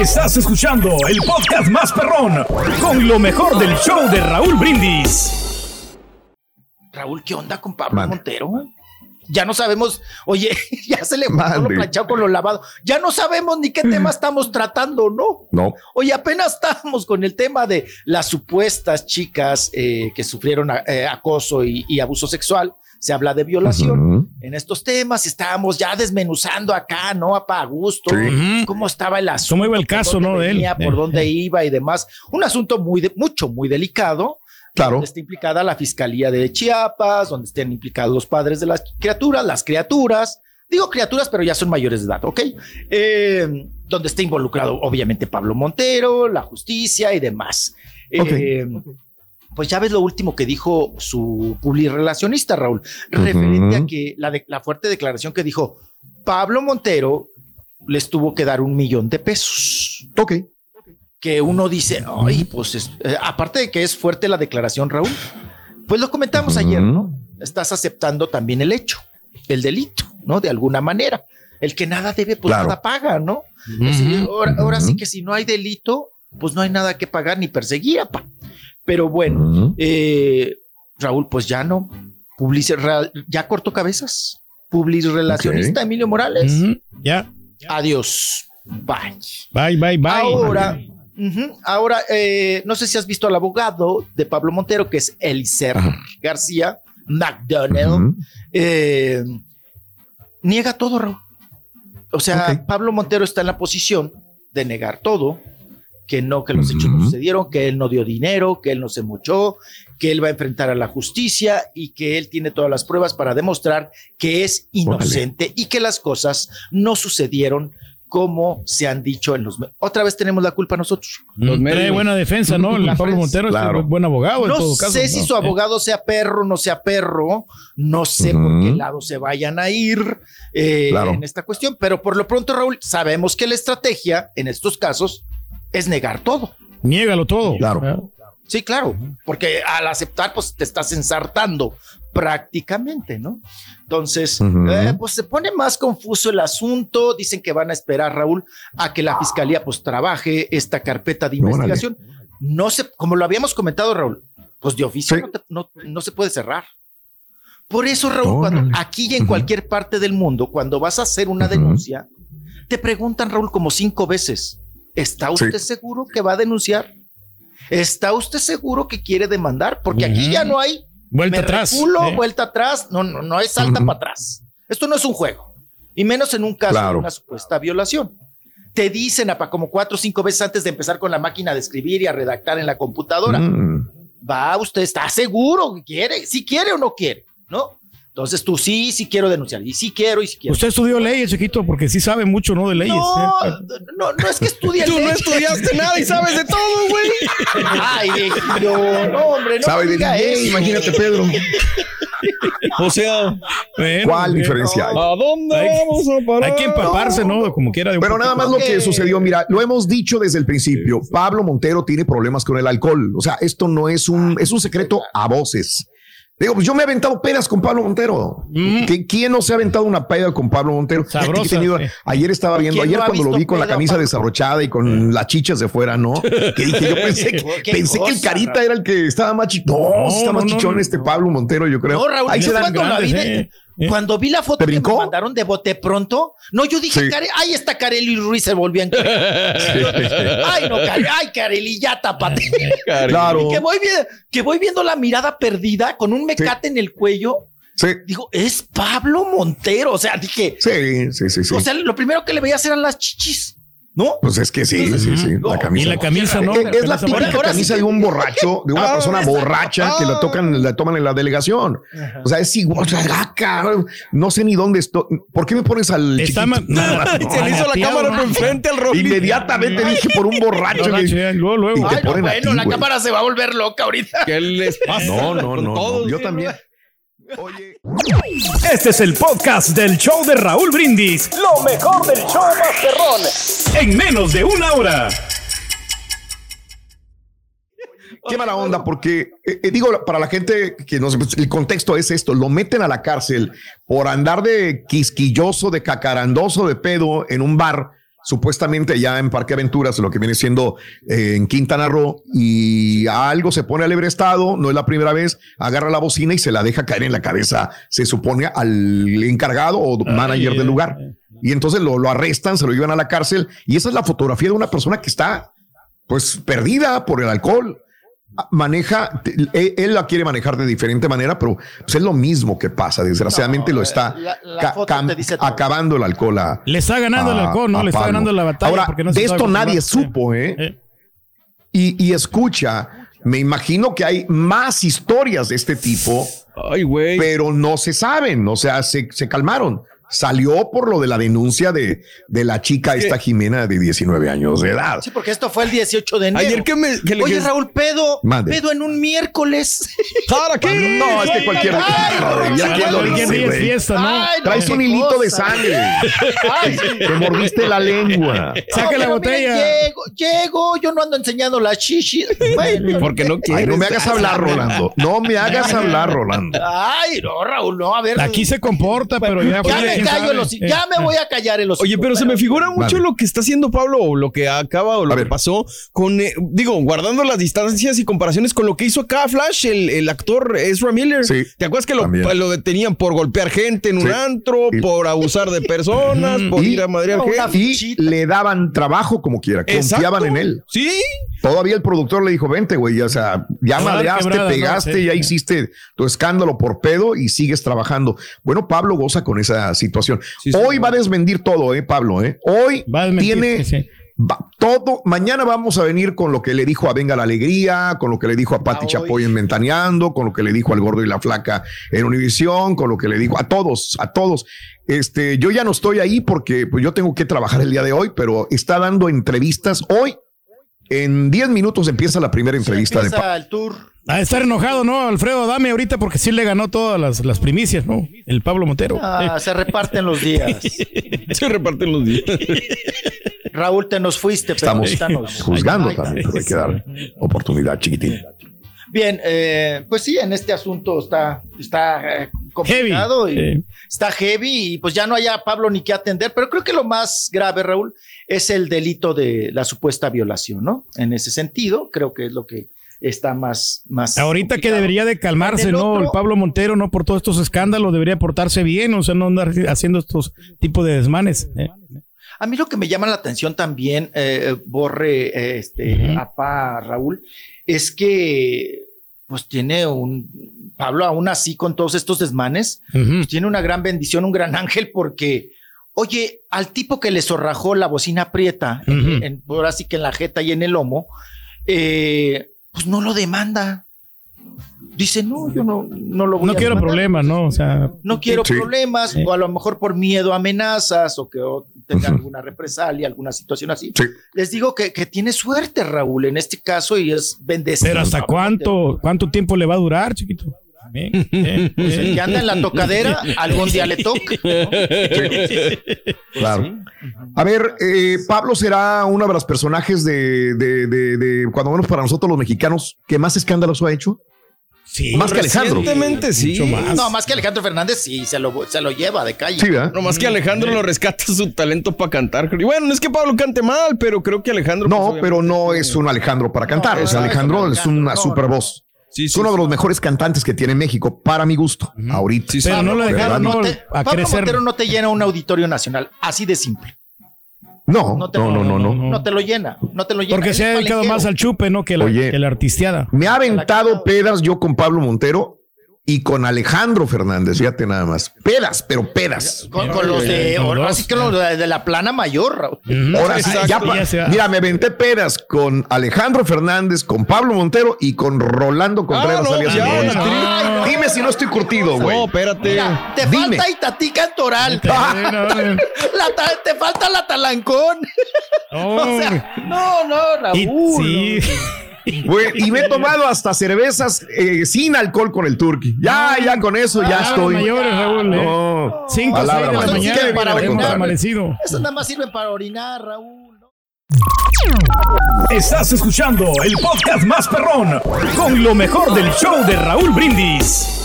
Estás escuchando el podcast más perrón con lo mejor del show de Raúl Brindis. Raúl, ¿qué onda con Pablo Montero? Ya no sabemos, oye, ya se le mandó lo planchado con lo lavado. Ya no sabemos ni qué tema estamos tratando, ¿no? No. Oye, apenas estamos con el tema de las supuestas chicas eh, que sufrieron eh, acoso y, abuso sexual se habla de violación en estos temas. Estábamos ya desmenuzando acá, ¿no? A gusto, cómo estaba el asunto. ¿Cómo iba el caso, no? De él. Por dónde iba y demás. Un asunto muy, mucho, muy delicado. Claro. Donde está implicada la Fiscalía de Chiapas, donde estén implicados los padres de las criaturas, las criaturas. Digo criaturas, pero ya son mayores de edad, ¿ok? Eh, donde está involucrado, obviamente, Pablo Montero, la justicia y demás. Eh, pues ya ves lo último que dijo su publirelacionista, Raúl, referente a que la, la fuerte declaración que dijo Pablo Montero les tuvo que dar un millón de pesos. Ok. Que uno dice, ay, pues eh, aparte de que es fuerte la declaración, Raúl, pues lo comentamos ayer, ¿no? Estás aceptando también el hecho, el delito, ¿no? De alguna manera. El que nada debe, pues nada paga, ¿no? ahora, ahora sí que si no hay delito, pues no hay nada que pagar ni perseguir, apa. Pero bueno, eh, Raúl, pues ya no. ya cortó cabezas. Publirelacionista Emilio Morales. Ya. Adiós. Bye. Bye, bye, bye. Ahora, ahora eh, no sé si has visto al abogado de Pablo Montero, que es Elicer García McDonald. Eh, niega todo, Raúl. O sea, Pablo Montero está en la posición de negar todo, que no, que los hechos no sucedieron, que él no dio dinero, que él no se mochó, que él va a enfrentar a la justicia y que él tiene todas las pruebas para demostrar que es inocente y que las cosas no sucedieron como se han dicho en los otra vez tenemos la culpa nosotros. Los buena defensa, ¿no? El Pablo Montero es un buen abogado no en todo caso. sé si su abogado sea perro, no sea perro, no sé por qué lado se vayan a ir eh, en esta cuestión, pero por lo pronto, Raúl, sabemos que la estrategia en estos casos es negar todo. Niégalo todo. Claro. Sí, claro, porque al aceptar, pues te estás ensartando prácticamente, ¿no? Entonces, eh, pues se pone más confuso el asunto. Dicen que van a esperar, Raúl, a que la fiscalía pues trabaje esta carpeta de investigación. No, sé, como lo habíamos comentado, Raúl, pues de oficio no, no, se puede cerrar. Por eso, Raúl, cuando aquí y en cualquier parte del mundo, cuando vas a hacer una denuncia, te preguntan, Raúl, como cinco veces, ¿Está usted seguro que va a denunciar? ¿Está usted seguro que quiere demandar? Porque aquí ya no hay vuelta atrás. ¿eh? Vuelta atrás. No, no, no hay salta para atrás. Esto no es un juego. Y menos en un caso de una supuesta violación. Te dicen apa, como cuatro o cinco veces antes de empezar con la máquina de escribir y a redactar en la computadora. Mm. Va, usted está seguro que quiere, si quiere o no quiere, ¿no? Entonces tú sí, sí quiero denunciar, y sí quiero, y sí quiero. Usted estudió leyes, chiquito, porque sí sabe mucho, ¿no? De leyes. No, ¿eh? no, no es que estudie Tú no estudiaste nada y sabes de todo, güey. Ay, no, no, hombre, no Sabe de eso. Imagínate, Pedro. o sea, ¿cuál diferencia hay? ¿A dónde vamos a parar? Hay que empaparse, ¿no? Como quiera. Pero nada más lo que sucedió, mira, lo hemos dicho desde el principio. Pablo Montero tiene problemas con el alcohol. O sea, esto no es un, es un secreto a voces. Digo, pues yo me he aventado pedas con Pablo Montero. Mm. ¿Quién no se ha aventado una peda con Pablo Montero? Ayer estaba viendo, ayer cuando lo vi con la camisa desabrochada y con las chichas de fuera, ¿no? Que dije, yo pensé, que, pensé que el carita era el que estaba más chichón. No, está más chichón este Pablo Montero, yo creo. No, Raúl, Ahí se dan grandes, eh. ¿Eh? Cuando vi la foto que me mandaron de bote pronto, no, yo dije, ay, está Carely Ruiz se volvió Ay, no, ay, Carely, ya tapate. claro. que voy, que voy viendo la mirada perdida con un mecate en el cuello. Sí. Digo, es Pablo Montero. O sea, dije. Sí, sí, sí, sí. O sea, lo primero que le veía eran las chichis. ¿No? Pues es que sí, sí, sí. la camisa. Y la camisa, ¿no? Es, la típica camisa de un borracho, de una ah, persona borracha que la tocan, la toman en la delegación. O sea, es igual. no sé ni dónde estoy. ¿Por qué me pones al Está Se le hizo la cámara enfrente al rojo. Inmediatamente dije por un borracho. luego, luego. bueno, la cámara se va a volver loca ahorita. ¿Qué les pasa? No, no, no. Yo también. Oye. Este es el podcast del show de Raúl Brindis. Lo mejor del show Masterrón. En menos de una hora. Qué mala onda, porque eh, eh, digo, para la gente que no el contexto es esto: lo meten a la cárcel por andar de quisquilloso, de cacarandoso, de pedo en un bar supuestamente ya en Parque Aventuras, lo que viene siendo eh, en Quintana Roo, y algo se pone al estado, no es la primera vez, agarra la bocina y se la deja caer en la cabeza, se supone al encargado o manager del lugar. Y entonces lo, lo arrestan, se lo llevan a la cárcel, y esa es la fotografía de una persona que está pues perdida por el alcohol maneja, él, la quiere manejar de diferente manera, pero pues, es lo mismo que pasa. Desgraciadamente lo está acabando el alcohol. le está ganando el alcohol, ¿no? Le está ganando la batalla. Ahora, de esto nadie supo, ¿eh? Y, escucha, me imagino que hay más historias de este tipo, Ay, pero no se saben, o sea, se, se calmaron salió por lo de la denuncia de, de la chica esta Jimena de 19 años de edad. Sí, porque esto fue el 18 de enero. Ayer que me... Oye, Raúl, pedo, pedo en un miércoles. ¿Para qué? No, es que cualquier... Ay, ya que lo dice, fiesta, ¿no? Traes un hilito de sangre. Ay, Te mordiste la lengua. Saca la botella. llego, llego, yo no ando enseñando la chichi. Bueno. Porque no quieres. Ay, no me hagas hablar, Rolando. No me hagas hablar, Rolando. Ay, no, Raúl, no, a ver. Aquí se comporta, pero ya... ya ya me voy a callar en los Oye, pero se me figura mucho lo que está haciendo Pablo o lo que acaba o lo que pasó con, eh, digo, guardando las distancias y comparaciones con lo que hizo acá Flash, el, actor Ezra Miller. ¿Te acuerdas que lo, detenían por golpear gente en un antro, por abusar de personas, por ir a Madrid gente? Y le daban trabajo como quiera, confiaban en él. Sí. Todavía el productor le dijo, vente, güey, o sea, ya madreaste, pegaste, ya hiciste tu escándalo por pedo y sigues trabajando. Bueno, Pablo goza con esa situación. Hoy va a desmentir todo, ¿eh, Pablo? ¿eh? Hoy tiene... todo, mañana vamos a venir con lo que le dijo a Venga la Alegría, con lo que le dijo a Pati Chapoy en Ventaneando, con lo que le dijo al Gordo y la Flaca en Univisión, con lo que le dijo a todos, a todos. Este, yo ya no estoy ahí porque pues, yo tengo que trabajar el día de hoy, pero está dando entrevistas hoy en 10 minutos empieza la primera entrevista de el tour. A estar enojado, ¿no? Alfredo, dame ahorita porque sí le ganó todas las, primicias, ¿no? El Pablo Montero. Ah, se reparten los días. se reparten los días. Raúl, te nos fuiste, pero estamos juzgando también, pero hay que dar oportunidad, chiquitín. Bien, eh, pues sí, en este asunto está, está eh, complicado y está heavy y pues ya no haya Pablo ni que atender, pero creo que lo más grave, Raúl, es el delito de la supuesta violación, ¿no? En ese sentido, creo que es lo que está más... más Ahorita que debería de calmarse, ¿no? el Pablo Montero, ¿no? Por todos estos escándalos, debería portarse bien, o sea, no andar haciendo estos tipos de desmanes. ¿eh? A mí lo que me llama la atención también, Borre, este, apá Raúl, es que pues tiene un, Pablo aún así con todos estos desmanes, pues, tiene una gran bendición, un gran ángel porque, oye, al tipo que le zorrajó la bocina aprieta, en, ahora sí que en la jeta y en el lomo, eh, pues no lo demanda dice, no, yo no, no lo voy no quiero problemas, ¿no? O sea, no quiero problemas, o a lo mejor por miedo a amenazas, o que tenga alguna represalia, alguna situación así. Les digo que, que, tiene suerte, Raúl, en este caso, y es bendecido. Pero ¿hasta cuánto, cuánto tiempo le va a durar, chiquito? Pues el que anda en la tocadera, algún día le toca. claro. A ver, eh, Pablo será uno de los personajes de, de, de, de, cuando menos para nosotros los mexicanos, que más escándalos ha hecho. Sí, más que Alejandro. sí. No, más que Alejandro Fernández sí, se lo, se lo lleva de calle. Sí, No, más que Alejandro lo rescata su talento para cantar. Y bueno, no es que Pablo cante mal, pero creo que Alejandro. No, pues, pero no es un Alejandro para cantar. o sea, Alejandro es una super voz. Sí, es uno de los mejores cantantes que tiene México, para mi gusto, ahorita. pero no lo dejaron no a Pablo Montero no te llena un auditorio nacional, así de simple. No, no, no, no, no, no, te lo llena, no te lo llena. Porque se ha dedicado más al chupe, ¿no? Que la, que la artisteada. Me ha aventado pedas yo con Pablo Montero y con Alejandro Fernández, fíjate nada más. Pedas, pero pedas. Con, los de, así que los de, la plana mayor. Ahora sí, ya, mira, me aventé pedas con Alejandro Fernández, con Pablo Montero y con Rolando Contreras. Ah, Dime si no estoy curtido, güey. No, espérate. te falta Itatí Cantoral. te falta la Talancón. o sea, no, no, Raúl. sí y me he tomado hasta cervezas eh, sin alcohol con el turqui. Ya, ya con eso ya estoy. mayores, Raúl. ¿eh? No. Cinco, seis de la mañana para orinar. Eso nada más sirve para orinar, Raúl. Estás escuchando el podcast más perrón con lo mejor del show de Raúl Brindis.